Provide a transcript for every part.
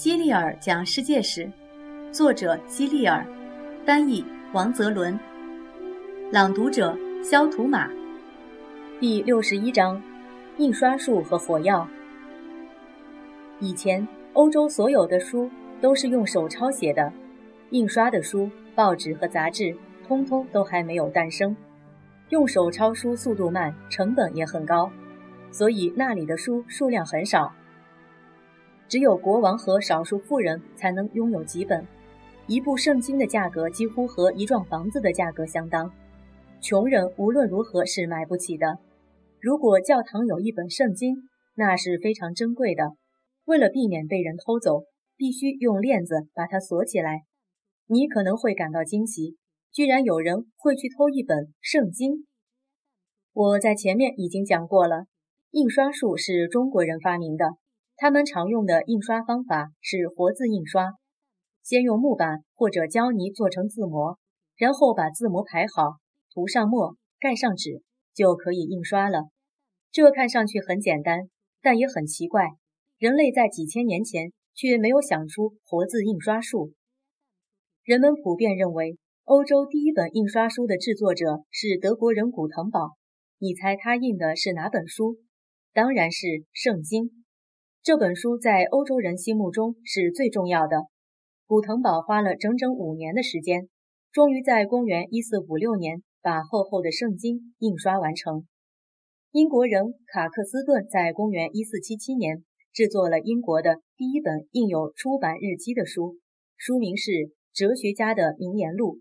希利尔讲世界史，作者希利尔，翻译王泽伦，朗读者肖图马。第六十一章：印刷术和火药。以前，欧洲所有的书都是用手抄写的，印刷的书、报纸和杂志，通通都还没有诞生。用手抄书速度慢，成本也很高，所以那里的书数量很少。只有国王和少数富人才能拥有几本。一部圣经的价格几乎和一幢房子的价格相当，穷人无论如何是买不起的。如果教堂有一本圣经，那是非常珍贵的。为了避免被人偷走，必须用链子把它锁起来。你可能会感到惊奇，居然有人会去偷一本圣经。我在前面已经讲过了，印刷术是中国人发明的。他们常用的印刷方法是活字印刷，先用木板或者胶泥做成字模，然后把字模排好，涂上墨，盖上纸，就可以印刷了。这看上去很简单，但也很奇怪。人类在几千年前却没有想出活字印刷术。人们普遍认为，欧洲第一本印刷书的制作者是德国人古腾堡。你猜他印的是哪本书？当然是《圣经》。这本书在欧洲人心目中是最重要的。古腾堡花了整整五年的时间，终于在公元一四五六年把厚厚的圣经印刷完成。英国人卡克斯顿在公元一四七七年制作了英国的第一本印有出版日期的书，书名是《哲学家的名言录》。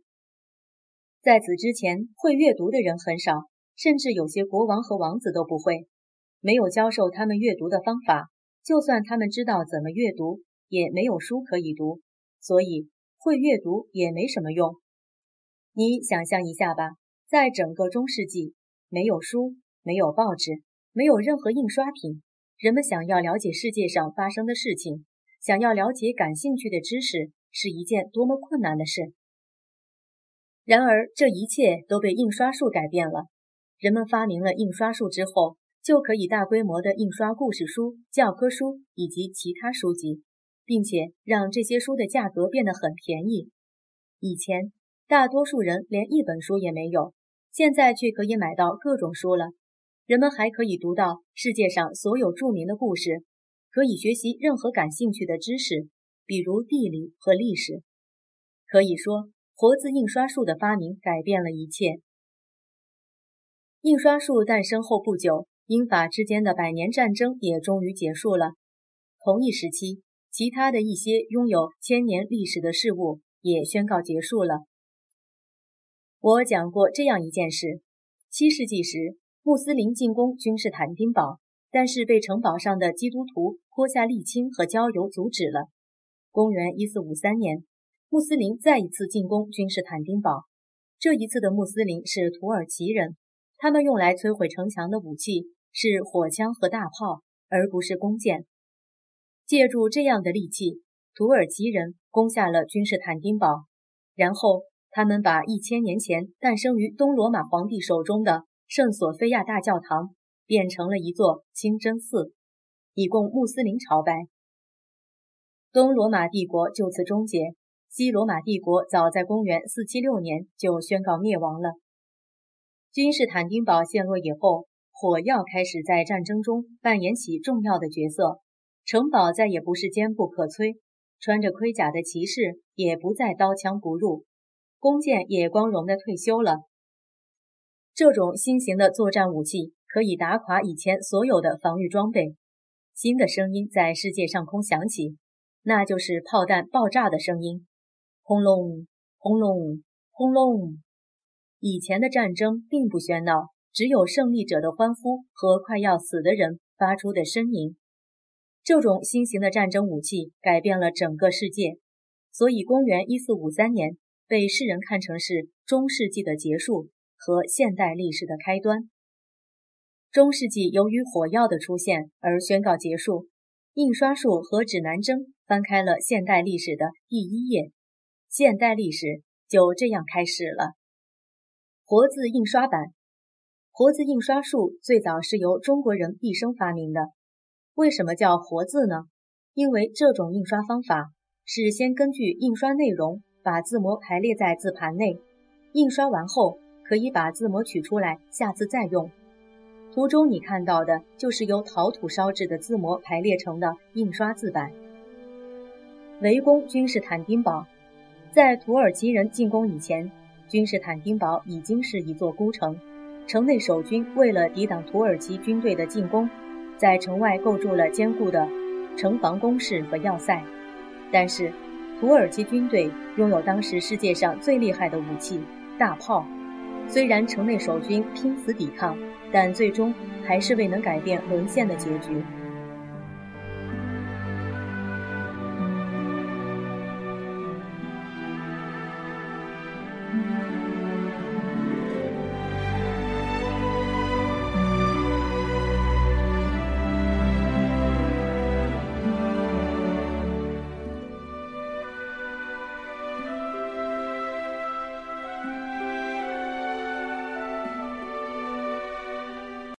在此之前，会阅读的人很少，甚至有些国王和王子都不会，没有教授他们阅读的方法。就算他们知道怎么阅读，也没有书可以读，所以会阅读也没什么用。你想象一下吧，在整个中世纪，没有书，没有报纸，没有任何印刷品，人们想要了解世界上发生的事情，想要了解感兴趣的知识，是一件多么困难的事。然而，这一切都被印刷术改变了。人们发明了印刷术之后。就可以大规模的印刷故事书、教科书以及其他书籍，并且让这些书的价格变得很便宜。以前大多数人连一本书也没有，现在却可以买到各种书了。人们还可以读到世界上所有著名的故事，可以学习任何感兴趣的知识，比如地理和历史。可以说，活字印刷术的发明改变了一切。印刷术诞生后不久。英法之间的百年战争也终于结束了。同一时期，其他的一些拥有千年历史的事物也宣告结束了。我讲过这样一件事：七世纪时，穆斯林进攻君士坦丁堡，但是被城堡上的基督徒泼下沥青和焦油阻止了。公元一四五三年，穆斯林再一次进攻君士坦丁堡，这一次的穆斯林是土耳其人，他们用来摧毁城墙的武器。是火枪和大炮，而不是弓箭。借助这样的利器，土耳其人攻下了君士坦丁堡。然后，他们把一千年前诞生于东罗马皇帝手中的圣索菲亚大教堂变成了一座清真寺，以供穆斯林朝拜。东罗马帝国就此终结。西罗马帝国早在公元四七六年就宣告灭亡了。君士坦丁堡陷落以后。火药开始在战争中扮演起重要的角色，城堡再也不是坚不可摧，穿着盔甲的骑士也不再刀枪不入，弓箭也光荣的退休了。这种新型的作战武器可以打垮以前所有的防御装备。新的声音在世界上空响起，那就是炮弹爆炸的声音，轰隆，轰隆，轰隆。以前的战争并不喧闹。只有胜利者的欢呼和快要死的人发出的呻吟。这种新型的战争武器改变了整个世界，所以公元一四五三年被世人看成是中世纪的结束和现代历史的开端。中世纪由于火药的出现而宣告结束，印刷术和指南针翻开了现代历史的第一页，现代历史就这样开始了。活字印刷版。活字印刷术最早是由中国人毕生发明的。为什么叫活字呢？因为这种印刷方法是先根据印刷内容把字模排列在字盘内，印刷完后可以把字模取出来，下次再用。图中你看到的就是由陶土烧制的字模排列成的印刷字板。围攻君士坦丁堡，在土耳其人进攻以前，君士坦丁堡已经是一座孤城。城内守军为了抵挡土耳其军队的进攻，在城外构筑了坚固的城防工事和要塞。但是，土耳其军队拥有当时世界上最厉害的武器——大炮。虽然城内守军拼死抵抗，但最终还是未能改变沦陷的结局。